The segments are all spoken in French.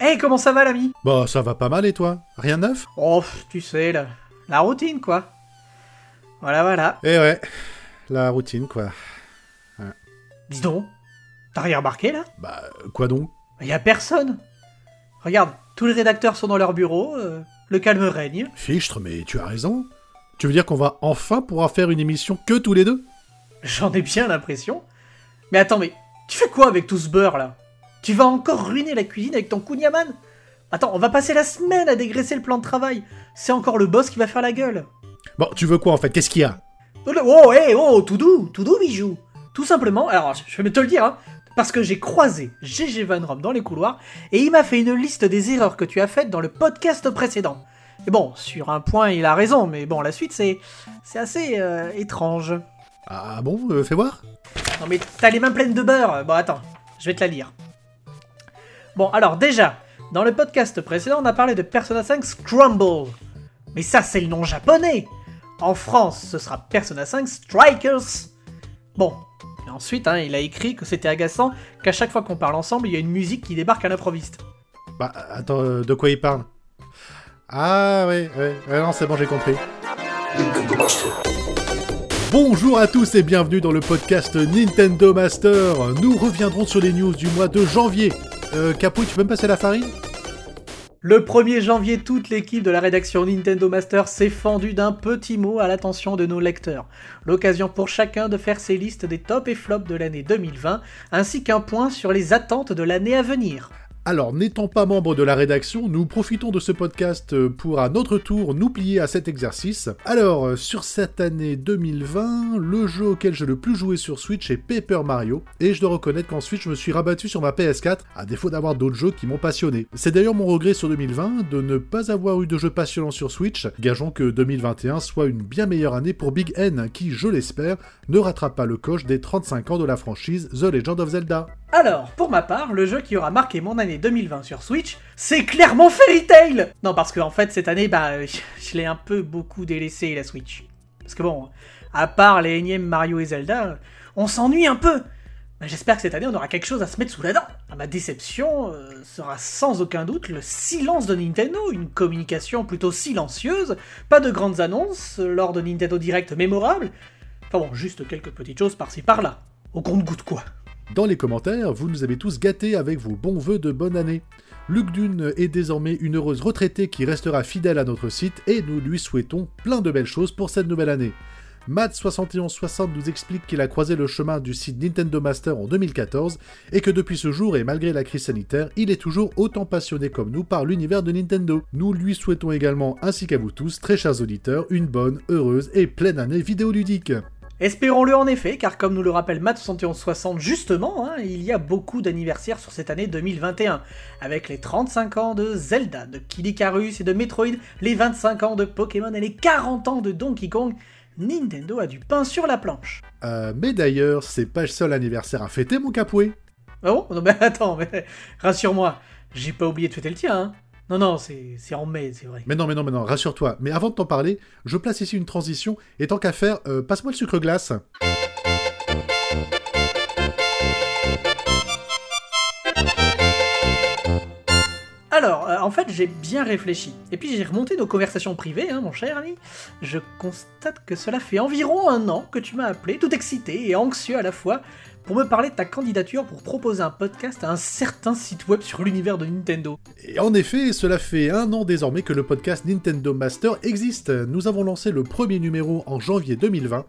Hey, comment ça va l'ami? Bah ça va pas mal et toi? Rien de neuf? Oh, tu sais, la, la routine quoi. Voilà, voilà. Eh ouais, la routine quoi. Dis donc, t'as rien remarqué là? Bah quoi donc? Y a personne. Regarde, tous les rédacteurs sont dans leur bureau, euh, le calme règne. Fichtre, mais tu as raison. Tu veux dire qu'on va enfin pouvoir faire une émission que tous les deux? J'en ai bien l'impression. Mais attends, mais tu fais quoi avec tout ce beurre là? Tu vas encore ruiner la cuisine avec ton kunyaman Attends, on va passer la semaine à dégraisser le plan de travail. C'est encore le boss qui va faire la gueule. Bon, tu veux quoi en fait? Qu'est-ce qu'il y a? Oh, hé, oh, tout doux, tout doux, bijou. Tout simplement, alors je vais te le dire, hein, parce que j'ai croisé GG Van Rom dans les couloirs et il m'a fait une liste des erreurs que tu as faites dans le podcast précédent. Et bon, sur un point, il a raison, mais bon, la suite, c'est c'est assez euh, étrange. Ah bon, euh, fais voir Non mais t'as les mains pleines de beurre. Bon, attends, je vais te la lire. Bon, alors déjà, dans le podcast précédent, on a parlé de Persona 5 Scramble. Mais ça, c'est le nom japonais. En France, ce sera Persona 5 Strikers. Bon. Et ensuite, hein, il a écrit que c'était agaçant qu'à chaque fois qu'on parle ensemble, il y a une musique qui débarque à l'improviste. Bah attends, euh, de quoi il parle? Ah ouais, ouais, ouais, non c'est bon, j'ai compris. Bonjour à tous et bienvenue dans le podcast Nintendo Master. Nous reviendrons sur les news du mois de janvier. Euh, Capouille, tu peux me passer la farine? Le 1er janvier, toute l'équipe de la rédaction Nintendo Master s'est fendue d'un petit mot à l'attention de nos lecteurs. L'occasion pour chacun de faire ses listes des tops et flops de l'année 2020, ainsi qu'un point sur les attentes de l'année à venir. Alors, n'étant pas membre de la rédaction, nous profitons de ce podcast euh, pour à notre tour nous plier à cet exercice. Alors, euh, sur cette année 2020, le jeu auquel j'ai le plus joué sur Switch est Paper Mario, et je dois reconnaître qu'en Switch je me suis rabattu sur ma PS4, à défaut d'avoir d'autres jeux qui m'ont passionné. C'est d'ailleurs mon regret sur 2020 de ne pas avoir eu de jeux passionnants sur Switch, gageons que 2021 soit une bien meilleure année pour Big N, qui, je l'espère, ne rattrape pas le coche des 35 ans de la franchise The Legend of Zelda. Alors, pour ma part, le jeu qui aura marqué mon année 2020 sur Switch, c'est clairement Fairy Tail! Non, parce qu'en fait, cette année, bah, je l'ai un peu beaucoup délaissé, la Switch. Parce que bon, à part les énièmes Mario et Zelda, on s'ennuie un peu. J'espère que cette année, on aura quelque chose à se mettre sous la dent. Ma déception euh, sera sans aucun doute le silence de Nintendo, une communication plutôt silencieuse, pas de grandes annonces lors de Nintendo Direct mémorables, enfin bon, juste quelques petites choses par-ci par-là. Au compte-goutte quoi Dans les commentaires, vous nous avez tous gâtés avec vos bons vœux de bonne année. Luc Dune est désormais une heureuse retraitée qui restera fidèle à notre site et nous lui souhaitons plein de belles choses pour cette nouvelle année. Matt7160 nous explique qu'il a croisé le chemin du site Nintendo Master en 2014 et que depuis ce jour et malgré la crise sanitaire, il est toujours autant passionné comme nous par l'univers de Nintendo. Nous lui souhaitons également, ainsi qu'à vous tous, très chers auditeurs, une bonne, heureuse et pleine année vidéoludique. Espérons-le en effet, car comme nous le rappelle Matt 7160 justement, hein, il y a beaucoup d'anniversaires sur cette année 2021, avec les 35 ans de Zelda, de Kid Icarus et de Metroid, les 25 ans de Pokémon et les 40 ans de Donkey Kong, Nintendo a du pain sur la planche. Euh, mais d'ailleurs, c'est pas le seul anniversaire à fêter, mon capoué. Ah bon? Non mais attends, mais rassure-moi, j'ai pas oublié de fêter le tien, hein Non, non, c'est en mai, c'est vrai. Mais non, mais non, mais non, rassure-toi. Mais avant de t'en parler, je place ici une transition, et tant qu'à faire, euh, passe-moi le sucre glace. Alors, euh, en fait, j'ai bien réfléchi. Et puis j'ai remonté nos conversations privées, hein, mon cher ami. Je constate que cela fait environ un an que tu m'as appelé, tout excité et anxieux à la fois, pour me parler de ta candidature pour proposer un podcast à un certain site web sur l'univers de Nintendo. Et en effet, cela fait un an désormais que le podcast Nintendo Master existe. Nous avons lancé le premier numéro en janvier 2020.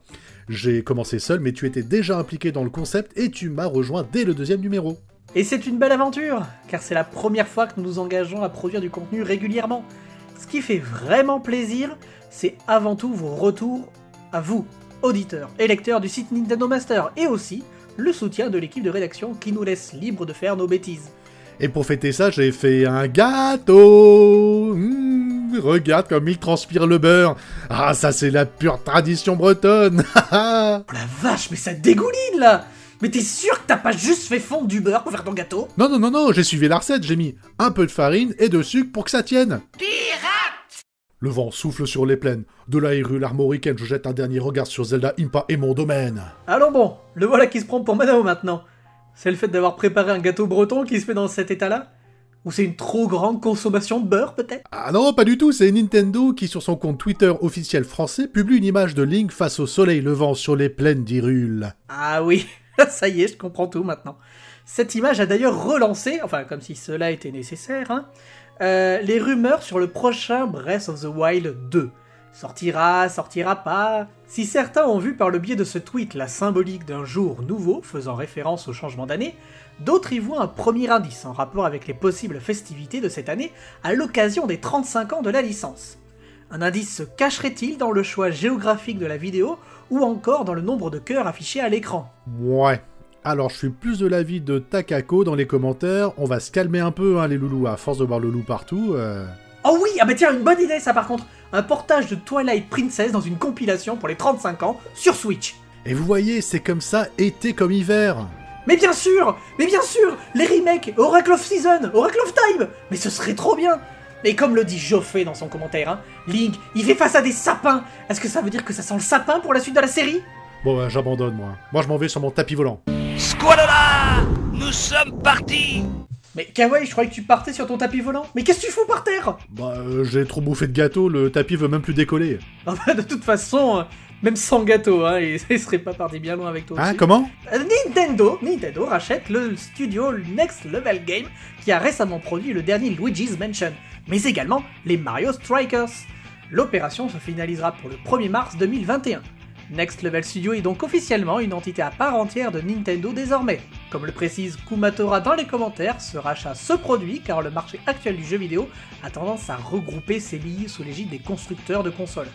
J'ai commencé seul, mais tu étais déjà impliqué dans le concept et tu m'as rejoint dès le deuxième numéro. Et c'est une belle aventure, car c'est la première fois que nous nous engageons à produire du contenu régulièrement. Ce qui fait vraiment plaisir, c'est avant tout vos retours à vous, auditeurs et lecteurs du site Nintendo Master, et aussi le soutien de l'équipe de rédaction qui nous laisse libre de faire nos bêtises. Et pour fêter ça, j'ai fait un gâteau. Mmh, regarde comme il transpire le beurre. Ah, ça c'est la pure tradition bretonne. Oh la vache, mais ça dégouline là Mais t'es sûr que t'as pas juste fait fondre du beurre pour faire ton gâteau non, non, non, non, j'ai suivi la recette. J'ai mis un peu de farine et de sucre pour que ça tienne. Le vent souffle sur les plaines. De la rue l'armoricaine, je jette un dernier regard sur Zelda Impa et mon domaine. Allons bon, le voilà qui se prend pour Manao maintenant. C'est le fait d'avoir préparé un gâteau breton qui se fait dans cet état-là? Ou c'est une trop grande consommation de beurre peut-être? Ah non, pas du tout, c'est Nintendo qui sur son compte Twitter officiel français publie une image de Link face au soleil levant sur les plaines d'Hyrule. Ah oui, ça y est, je comprends tout maintenant. Cette image a d'ailleurs relancé, enfin comme si cela était nécessaire, hein, euh, les rumeurs sur le prochain Breath of the Wild 2. Sortira, sortira pas. Si certains ont vu par le biais de ce tweet la symbolique d'un jour nouveau faisant référence au changement d'année, d'autres y voient un premier indice en rapport avec les possibles festivités de cette année à l'occasion des 35 ans de la licence. Un indice se cacherait-il dans le choix géographique de la vidéo ou encore dans le nombre de cœurs affichés à l'écran? Ouais. Alors je suis plus de l'avis de Takako dans les commentaires, on va se calmer un peu hein, les loulous, à force de voir le loup partout. euh. Oh oui, ah bah tiens, une bonne idée ça par contre Un portage de Twilight Princess dans une compilation pour les 35 ans sur Switch Et vous voyez, c'est comme ça, été comme hiver. Mais bien sûr Mais bien sûr Les remakes Oracle of Season Oracle of Time Mais ce serait trop bien Et comme le dit Joffé dans son commentaire, hein, Link, il fait face à des sapins Est-ce que ça veut dire que ça sent le sapin pour la suite de la série? Bon, bah, j'abandonne moi. Moi je m'en vais sur mon tapis volant. Squalala Nous sommes partis Mais Kawaii, je croyais que tu partais sur ton tapis volant Mais qu'est-ce que tu fous par terre? Bah, euh, j'ai trop bouffé de gâteau, le tapis veut même plus décoller. Ah bah, De toute façon, euh, même sans gâteau, hein, il il serait pas parti bien loin avec toi Hein, aussi. comment Euh, Nintendo, Nintendo rachète le studio Next Level Game qui a récemment produit le dernier Luigi's Mansion, mais également les Mario Strikers. L'opération se finalisera pour le 1er mars 2021. Next Level Studio est donc officiellement une entité à part entière de Nintendo désormais. Comme le précise Kumatora dans les commentaires, ce rachat se produit car le marché actuel du jeu vidéo a tendance à regrouper ses billes sous l'égide des constructeurs de consoles,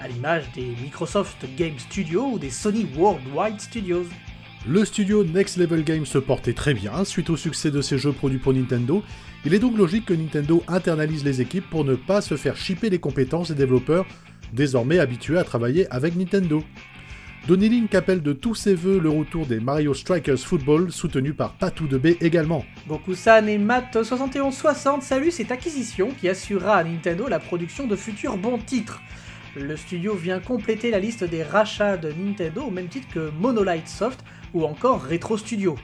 à l'image des Microsoft Game Studios ou des Sony Worldwide Studios. Le studio Next Level Games se portait très bien suite au succès de ses jeux produits pour Nintendo. Il est donc logique que Nintendo internalise les équipes pour ne pas se faire chipper les compétences des développeurs désormais habitués à travailler avec Nintendo. Donny Link appelle de tous ses voeux le retour des Mario Strikers Football, soutenu par Patou de B également. Goku-san et Matt7160 saluent cette acquisition qui assurera à Nintendo la production de futurs bons titres. Le studio vient compléter la liste des rachats de Nintendo au même titre que Monolith Soft ou encore Retro Studio.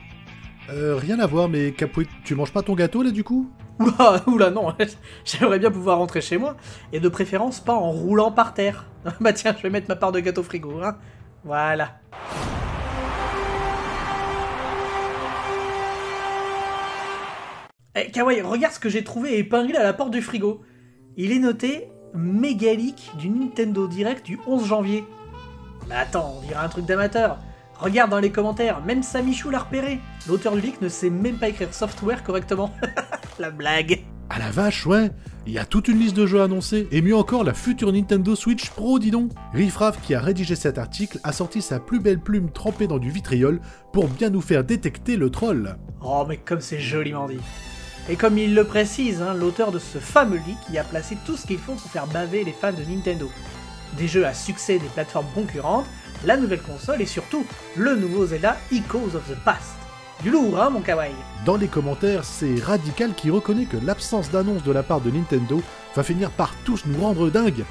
Euh, rien à voir, mais Capoe, tu manges pas ton gâteau là du coup? Oula, oula non, j'aimerais bien pouvoir rentrer chez moi, et de préférence pas en roulant par terre. bah tiens, je vais mettre ma part de gâteau frigo, hein. Voilà. Eh, Kawaii, regarde ce que j'ai trouvé épinglé à la porte du frigo. Il est noté Mégalique du Nintendo Direct du 11 janvier. Mais attends, on dirait un truc d'amateur. Regarde dans les commentaires, même Samichou l'a repéré. L'auteur du leak ne sait même pas écrire software correctement. la blague. Ah la vache, ouais Il y a toute une liste de jeux annoncés, et mieux encore la future Nintendo Switch Pro, dis donc Riffraff, qui a rédigé cet article, a sorti sa plus belle plume trempée dans du vitriol pour bien nous faire détecter le troll. Oh, mais comme c'est joliment dit. Et comme il le précise, hein, l'auteur de ce fameux leak y a placé tout ce qu'il faut pour faire baver les fans de Nintendo. Des jeux à succès des plateformes concurrentes, la nouvelle console et surtout le nouveau Zelda Echoes of the Past. Du lourd, hein, mon kawaii Dans les commentaires, c'est Radical qui reconnaît que l'absence d'annonce de la part de Nintendo va finir par tous nous rendre dingues.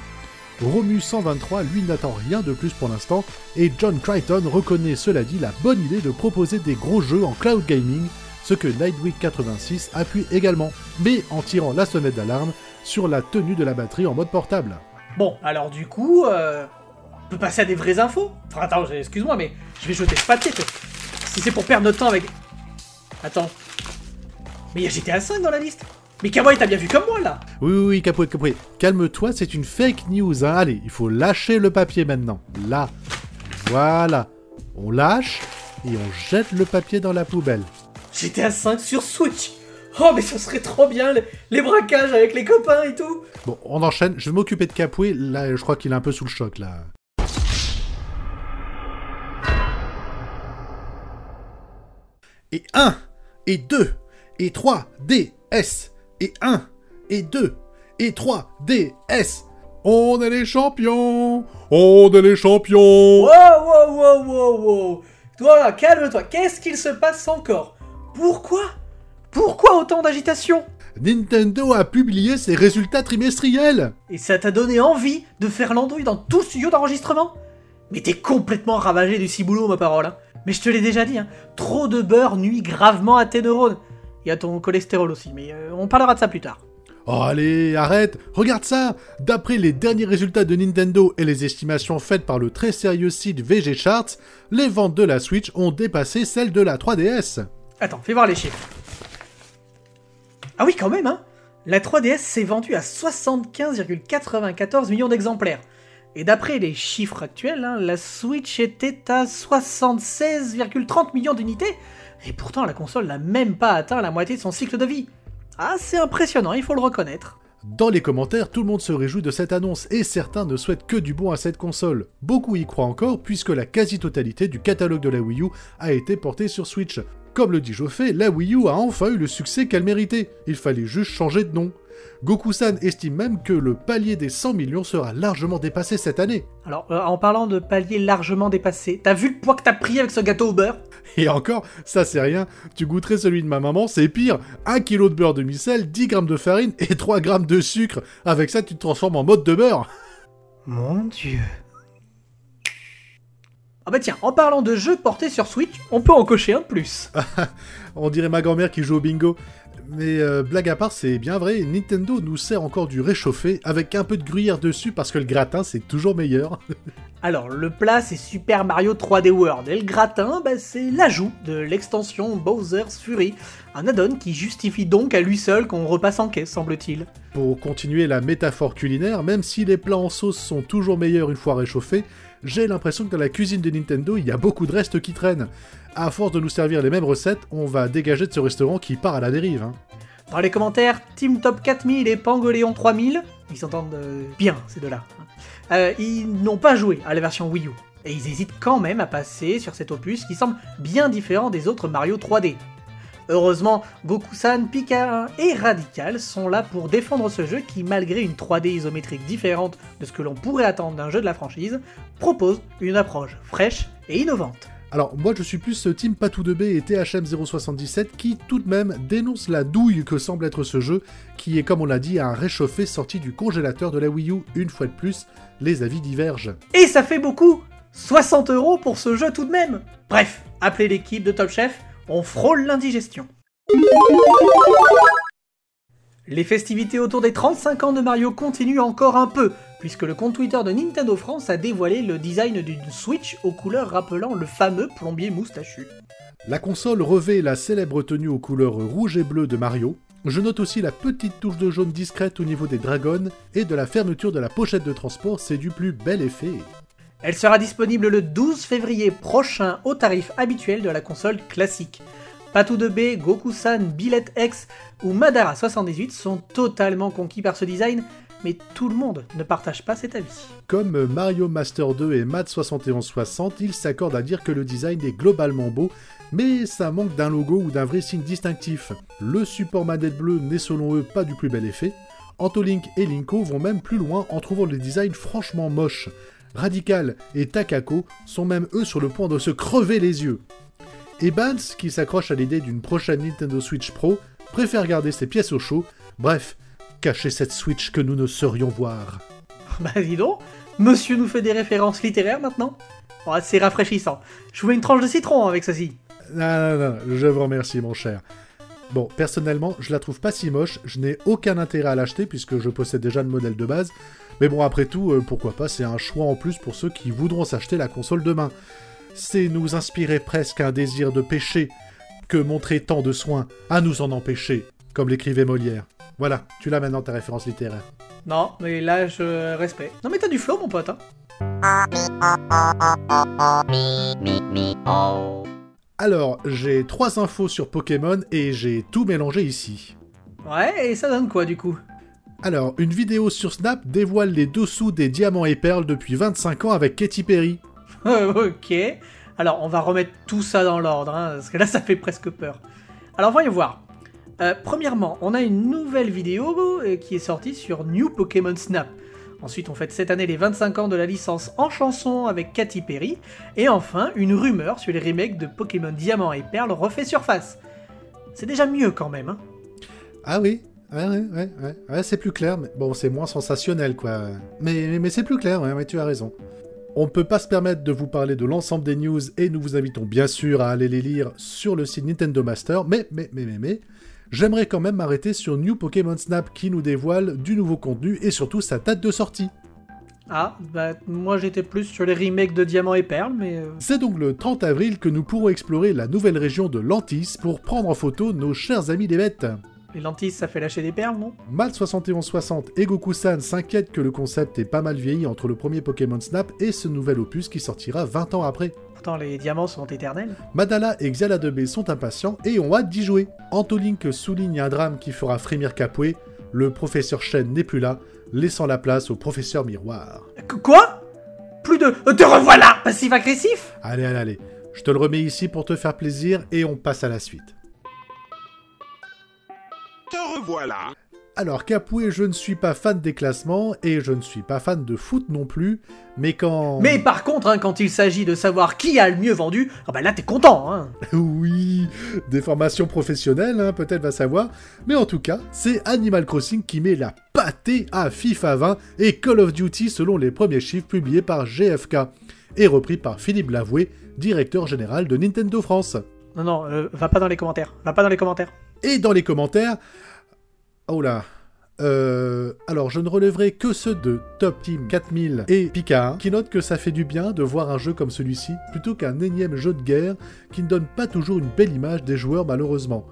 Romu123, lui, n'attend rien de plus pour l'instant, et John Crichton reconnaît cela dit la bonne idée de proposer des gros jeux en cloud gaming, ce que Lightweek 86 appuie également, mais en tirant la sonnette d'alarme sur la tenue de la batterie en mode portable. Bon, alors du coup, euh, on peut passer à des vraies infos Enfin, attends, excuse-moi, mais je vais jeter ce papier. Si c'est pour perdre notre temps avec... Attends. Mais il y a GTA V dans la liste Mais Kawaii, t'as bien vu comme moi, là Oui, oui, oui, Capoe, Capoe, calme-toi, c'est une fake news, hein. Allez, il faut lâcher le papier maintenant. Là. Voilà. On lâche et on jette le papier dans la poubelle. GTA V sur Switch. Oh, mais ce serait trop bien, les, les braquages avec les copains et tout. Bon, on enchaîne, je vais m'occuper de Capoué, là, je crois qu'il est un peu sous le choc, là. Et 1, et 2, et 3, DS, et 1, et 2, et 3, DS. On est les champions. On est les champions. Wow, wow, wow, wow, wow. Toi, calme-toi, qu'est-ce qu'il se passe encore? Pourquoi? Pourquoi autant d'agitation? Nintendo a publié ses résultats trimestriels Et ça t'a donné envie de faire l'andouille dans tout studio d'enregistrement? Mais t'es complètement ravagé du ciboulot, ma parole. hein. Mais je te l'ai déjà dit, hein, trop de beurre nuit gravement à tes neurones. Y a ton cholestérol aussi, mais euh, on parlera de ça plus tard. Oh allez, arrête Regarde ça D'après les derniers résultats de Nintendo et les estimations faites par le très sérieux site VG Charts, les ventes de la Switch ont dépassé celles de la 3DS. Attends, fais voir les chiffres. Ah oui, quand même, hein La 3DS s'est vendue à 75,94 millions d'exemplaires. Et d'après les chiffres actuels, hein, la Switch était à 76,30 millions d'unités, et pourtant la console n'a même pas atteint la moitié de son cycle de vie. Ah, c'est impressionnant, il faut le reconnaître. Dans les commentaires, tout le monde se réjouit de cette annonce et certains ne souhaitent que du bon à cette console. Beaucoup y croient encore puisque la quasi-totalité du catalogue de la Wii U a été portée sur Switch. Comme le dit Joffé, la Wii U a enfin eu le succès qu'elle méritait. Il fallait juste changer de nom. Goku-san estime même que le palier des 100 millions sera largement dépassé cette année. Alors, euh, en parlant de palier largement dépassé, t'as vu le poids que t'as pris avec ce gâteau au beurre? Et encore, ça c'est rien, tu goûterais celui de ma maman, c'est pire. 1 kg de beurre demi-sel, 10 grammes de farine et 3 grammes de sucre. Avec ça, tu te transformes en mode de beurre. Mon dieu. Ah bah tiens, en parlant de jeux portés sur Switch, on peut en cocher un de plus. On dirait ma grand-mère qui joue au bingo. Mais euh, blague à part, c'est bien vrai, Nintendo nous sert encore du réchauffé avec un peu de gruyère dessus parce que le gratin c'est toujours meilleur. Alors, le plat c'est Super Mario 3D World et le gratin, bah, c'est l'ajout de l'extension Bowser's Fury, un add-on qui justifie donc à lui seul qu'on repasse en caisse, semble-t-il. Pour continuer la métaphore culinaire, même si les plats en sauce sont toujours meilleurs une fois réchauffés, j'ai l'impression que dans la cuisine de Nintendo, il y a beaucoup de restes qui traînent. À force de nous servir les mêmes recettes, on va dégager de ce restaurant qui part à la dérive. hein. Dans les commentaires, Team Top 4000 et Pangoléon 3000, ils s'entendent euh, bien ces deux-là, hein. Euh, ils n'ont pas joué à la version Wii U. Et ils hésitent quand même à passer sur cet opus qui semble bien différent des autres Mario 3D. Heureusement, Goku-san, Pika et Radical sont là pour défendre ce jeu qui, malgré une 3D isométrique différente de ce que l'on pourrait attendre d'un jeu de la franchise, propose une approche fraîche et innovante. Alors moi je suis plus ce team Patou de B et THM077 qui tout de même dénonce la douille que semble être ce jeu, qui est comme on l'a dit un réchauffé sorti du congélateur de la Wii U. Une fois de plus, les avis divergent. Et ça fait beaucoup 60 euros pour ce jeu tout de même Bref, appelez l'équipe de Top Chef, on frôle l'indigestion. Les festivités autour des 35 ans de Mario continuent encore un peu, puisque le compte Twitter de Nintendo France a dévoilé le design d'une Switch aux couleurs rappelant le fameux plombier moustachu. La console revêt la célèbre tenue aux couleurs rouge et bleu de Mario. Je note aussi la petite touche de jaune discrète au niveau des dragons et de la fermeture de la pochette de transport, c'est du plus bel effet. Elle sera disponible le 12 février prochain au tarif habituel de la console classique. Patou de B, Goku-san, Billet X ou Madara 78 sont totalement conquis par ce design, mais tout le monde ne partage pas cet avis. Comme Mario Master 2 et Mad 7160, ils s'accordent à dire que le design est globalement beau, mais ça manque d'un logo ou d'un vrai signe distinctif. Le support manette bleu n'est selon eux pas du plus bel effet. Antolink et Linko vont même plus loin en trouvant le design franchement moche. Radical et Takako sont même eux sur le point de se crever les yeux. Et Bans, qui s'accroche à l'idée d'une prochaine Nintendo Switch Pro, préfère garder ses pièces au chaud. Bref, cacher cette Switch que nous ne saurions voir. Bah dis donc, monsieur nous fait des références littéraires maintenant Oh, C'est rafraîchissant. Je vous mets une tranche de citron avec ceci. Non, non, non, je vous remercie, mon cher. Bon, personnellement, je la trouve pas si moche, je n'ai aucun intérêt à l'acheter puisque je possède déjà le modèle de base. Mais bon, après tout, euh, pourquoi pas, c'est un choix en plus pour ceux qui voudront s'acheter la console demain. C'est nous inspirer presque un désir de péché que montrer tant de soins à nous en empêcher, comme l'écrivait Molière. Voilà, tu l'as maintenant ta référence littéraire. Non, mais là je respecte. Non mais t'as du flow mon pote. Hein. Alors, j'ai trois infos sur Pokémon et j'ai tout mélangé ici. Ouais, et ça donne quoi du coup? Alors, une vidéo sur Snap dévoile les dessous des diamants et perles depuis 25 ans avec Katy Perry. ok. Alors on va remettre tout ça dans l'ordre, hein, parce que là ça fait presque peur. Alors voyons voir. Euh, premièrement, on a une nouvelle vidéo euh, qui est sortie sur New Pokémon Snap. Ensuite, on fête cette année les 25 ans de la licence en chanson avec Katy Perry. Et enfin, une rumeur sur les remakes de Pokémon Diamant et Perle refait surface. C'est déjà mieux quand même. Hein. Ah oui Ouais, ouais, ouais, ouais, ouais, c'est plus clair. Mais bon, c'est moins sensationnel, quoi. Mais, mais, mais c'est plus clair, ouais, ouais, tu as raison. On ne peut pas se permettre de vous parler de l'ensemble des news et nous vous invitons bien sûr à aller les lire sur le site Nintendo Master, mais, mais, mais, mais, mais, j'aimerais quand même m'arrêter sur New Pokémon Snap qui nous dévoile du nouveau contenu et surtout sa date de sortie. Ah, bah moi j'étais plus sur les remakes de Diamant et Perle, mais... euh, C'est donc le 30 avril que nous pourrons explorer la nouvelle région de Lantis pour prendre en photo nos chers amis des bêtes. Les lentilles, ça fait lâcher des perles, non? Mal7160 et Goku-san s'inquiètent que le concept est pas mal vieilli entre le premier Pokémon Snap et ce nouvel opus qui sortira 20 ans après. Pourtant, les diamants sont éternels? Madala et Xiala 2B sont impatients et ont hâte d'y jouer. Antolink souligne un drame qui fera frémir Capoué, le professeur Shen n'est plus là, laissant la place au professeur Miroir. Qu- Quoi? Plus de... euh, Te revoilà Passif-agressif Allez, allez, allez, je te le remets ici pour te faire plaisir et on passe à la suite. Revoilà. Alors Capoué, je ne suis pas fan des classements et je ne suis pas fan de foot non plus, mais quand... Mais par contre, hein, quand il s'agit de savoir qui a le mieux vendu, ah bah là t'es content, hein Oui, des formations professionnelles, hein, peut-être va savoir. Mais en tout cas, c'est Animal Crossing qui met la pâtée à FIFA 20 et Call of Duty selon les premiers chiffres publiés par GFK et repris par Philippe Lavoué, directeur général de Nintendo France. Non, non, euh, va pas dans les commentaires. Va pas dans les commentaires. Et dans les commentaires... Oh là euh, alors, je ne relèverai que ceux de Top Team 4000 et Picard, qui notent que ça fait du bien de voir un jeu comme celui-ci, plutôt qu'un énième jeu de guerre qui ne donne pas toujours une belle image des joueurs malheureusement.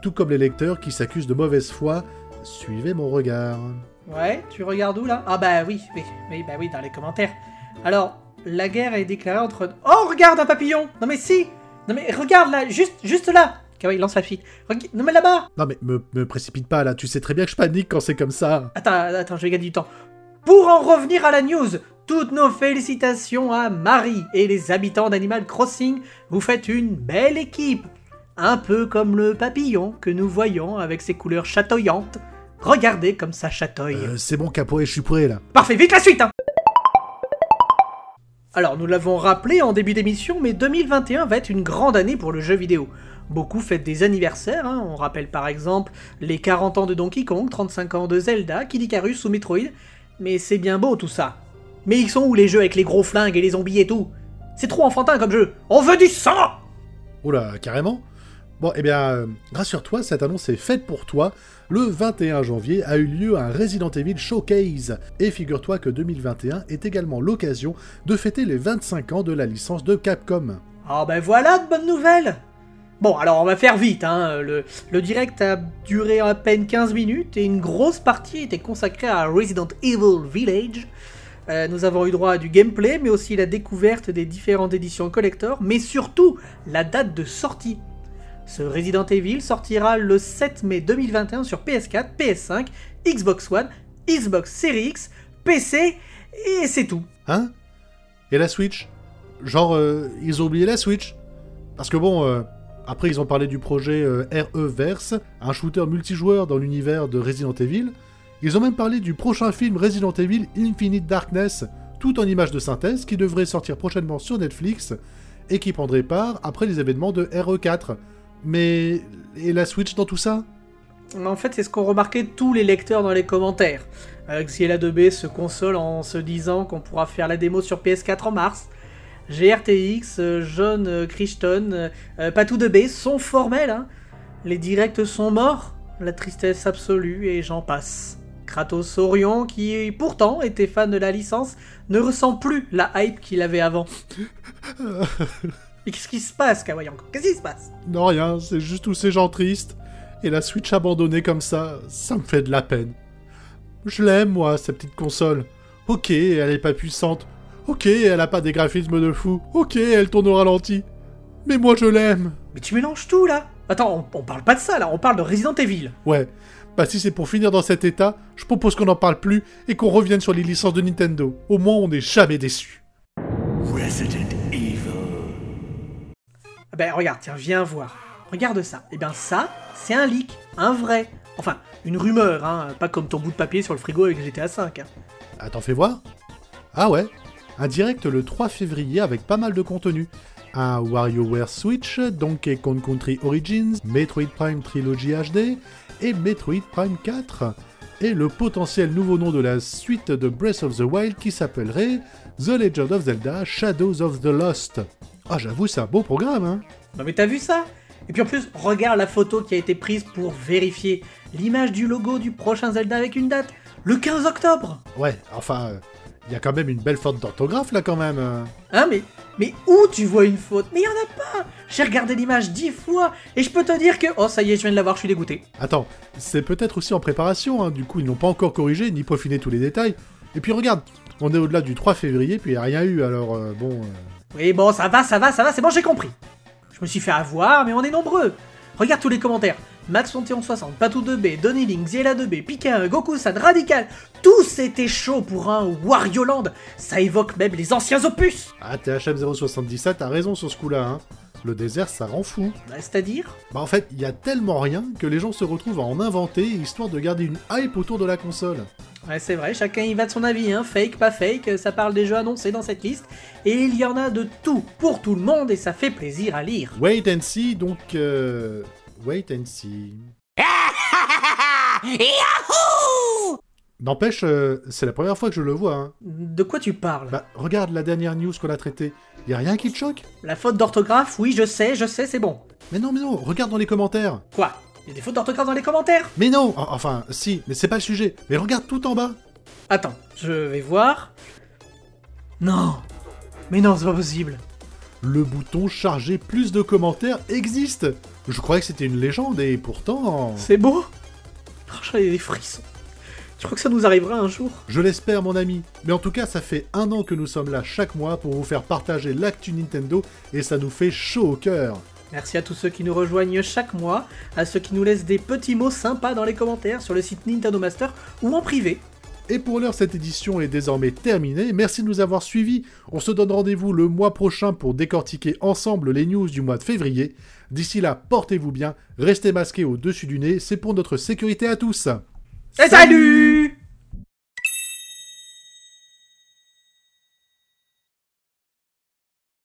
Tout comme les lecteurs qui s'accusent de mauvaise foi, suivez mon regard. Ouais, tu regardes où là? Ah bah oui, oui, oui, bah oui, dans les commentaires. Alors, la guerre est déclarée entre... Oh, regarde un papillon Non mais si Non mais regarde là, juste, juste là Kawaii, lance la fille. Reg- Non mais là-bas Non mais me, me précipite pas là, tu sais très bien que je panique quand c'est comme ça. Attends, attends, je vais gagner du temps. Pour en revenir à la news, toutes nos félicitations à Marie et les habitants d'Animal Crossing. Vous faites une belle équipe. Un peu comme le papillon que nous voyons avec ses couleurs chatoyantes. Regardez comme ça chatouille. Euh, c'est bon Capoe, je suis prêt là. Parfait, vite la suite hein Alors, nous l'avons rappelé en début d'émission, mais 2021 va être une grande année pour le jeu vidéo. Beaucoup fêtent des anniversaires, hein. on rappelle par exemple les 40 ans de Donkey Kong, 35 ans de Zelda, Kid Icarus ou Metroid, mais c'est bien beau tout ça. Mais ils sont où les jeux avec les gros flingues et les zombies et tout? C'est trop enfantin comme jeu On veut du sang Oula, carrément Bon, eh bien, euh, rassure-toi, cette annonce est faite pour toi. Le 21 janvier a eu lieu un Resident Evil Showcase. Et figure-toi que 2021 est également l'occasion de fêter les 25 ans de la licence de Capcom. Ah ben voilà de bonnes nouvelles Bon, alors on va faire vite, hein. Le, direct a duré à peine 15 minutes et une grosse partie était consacrée à Resident Evil Village. Euh, nous avons eu droit à du gameplay, mais aussi la découverte des différentes éditions collector, mais surtout la date de sortie. Ce Resident Evil sortira le 7 mai 2021 sur PS4, PS5, Xbox One, Xbox Series X, PC, et c'est tout. Hein? Et la Switch? Genre, euh, ils ont oublié la Switch? Parce que bon, euh, après ils ont parlé du projet euh, RE-Verse, un shooter multijoueur dans l'univers de Resident Evil. Ils ont même parlé du prochain film Resident Evil Infinite Darkness, tout en images de synthèse, qui devrait sortir prochainement sur Netflix, et qui prendrait part après les événements de RE4. Mais... Et la Switch dans tout ça? En fait, c'est ce qu'ont remarqué tous les lecteurs dans les commentaires. Xiela 2B se console en se disant qu'on pourra faire la démo sur PS4 en mars. GRTX, euh, John euh, Crichton, euh, Patou 2B sont formels. hein. Les directs sont morts, la tristesse absolue et j'en passe. Kratos Orion, qui pourtant était fan de la licence, ne ressent plus la hype qu'il avait avant. Mais qu'est-ce qui se passe, Kawaii Qu'est-ce qui se passe? Non, rien, c'est juste tous ces gens tristes. Et la Switch abandonnée comme ça, ça me fait de la peine. Je l'aime, moi, cette petite console. Ok, elle est pas puissante. Ok, elle a pas des graphismes de fou. Ok, elle tourne au ralenti. Mais moi, je l'aime. Mais tu mélanges tout là Attends, on, on parle pas de ça là, on parle de Resident Evil. Ouais. Bah si c'est pour finir dans cet état, je propose qu'on n'en parle plus et qu'on revienne sur les licences de Nintendo. Au moins, on n'est jamais déçu. Resident Evil. Ah Ben regarde, tiens, viens voir. Regarde ça. Eh bien ça, c'est un leak, un vrai. Enfin, une rumeur, hein, pas comme ton bout de papier sur le frigo avec GTA V. Hein. Attends, fais voir. Ah ouais, un direct le 3 février avec pas mal de contenu. Un WarioWare Switch, Donkey Kong Country Origins, Metroid Prime Trilogy HD et Metroid Prime 4. Et le potentiel nouveau nom de la suite de Breath of the Wild qui s'appellerait The Legend of Zelda Shadows of the Lost. Ah j'avoue c'est un beau programme hein Non mais t'as vu ça? Et puis en plus, regarde la photo qui a été prise pour vérifier l'image du logo du prochain Zelda avec une date. Le 15 octobre Ouais, enfin, il y a quand même une belle faute d'orthographe là quand même. Hein, mais, mais où tu vois une faute? Mais il y en a pas J'ai regardé l'image dix fois, et je peux te dire que... Oh, ça y est, je viens de l'avoir, je suis dégoûté. Attends, c'est peut-être aussi en préparation, hein, du coup ils n'ont pas encore corrigé ni peaufiné tous les détails. Et puis regarde, on est au-delà du 3 février, puis il n'y a rien eu, alors euh, bon... euh, Oui, bon, ça va, ça va, ça va, c'est bon, j'ai compris. Je me suis fait avoir, mais on est nombreux. Regarde tous les commentaires. Max 60, Patou 2B, Donny Link, Ziela 2B, Pika, Goku San, Radical, tous étaient chauds pour un Wario Land. Ça évoque même les anciens opus. Ah, THM077 a raison sur ce coup-là, hein. Le désert, ça rend fou. Bah, c'est-à-dire? Bah en fait, il y a tellement rien que les gens se retrouvent à en inventer, histoire de garder une hype autour de la console. Ouais, c'est vrai, chacun y va de son avis, hein. Fake, pas fake, ça parle des jeux annoncés dans cette liste. Et il y en a de tout, pour tout le monde, et ça fait plaisir à lire. Wait and see, donc... Euh... Wait and see... N'empêche, euh, c'est la première fois que je le vois, hein. De quoi tu parles? Bah, regarde la dernière news qu'on a traitée. Y a rien qui te choque? La faute d'orthographe, oui, je sais, je sais, c'est bon. Mais non, mais non, regarde dans les commentaires. Quoi? Il y a des fautes d'orthographe dans les commentaires? Mais non En- Enfin, si, mais c'est pas le sujet. Mais regarde tout en bas. Attends, je vais voir. Non Mais non, c'est pas possible. Le bouton charger plus de commentaires existe. Je croyais que c'était une légende et pourtant... C'est beau J'en ai des frissons. Tu crois que ça nous arrivera un jour Je l'espère mon ami. Mais en tout cas, ça fait un an que nous sommes là chaque mois pour vous faire partager l'actu Nintendo et ça nous fait chaud au cœur. Merci à tous ceux qui nous rejoignent chaque mois, à ceux qui nous laissent des petits mots sympas dans les commentaires sur le site Nintendo Master ou en privé. Et pour l'heure, cette édition est désormais terminée. Merci de nous avoir suivis. On se donne rendez-vous le mois prochain pour décortiquer ensemble les news du mois de février. D'ici là, portez-vous bien, restez masqués au-dessus du nez, c'est pour notre sécurité à tous. Salut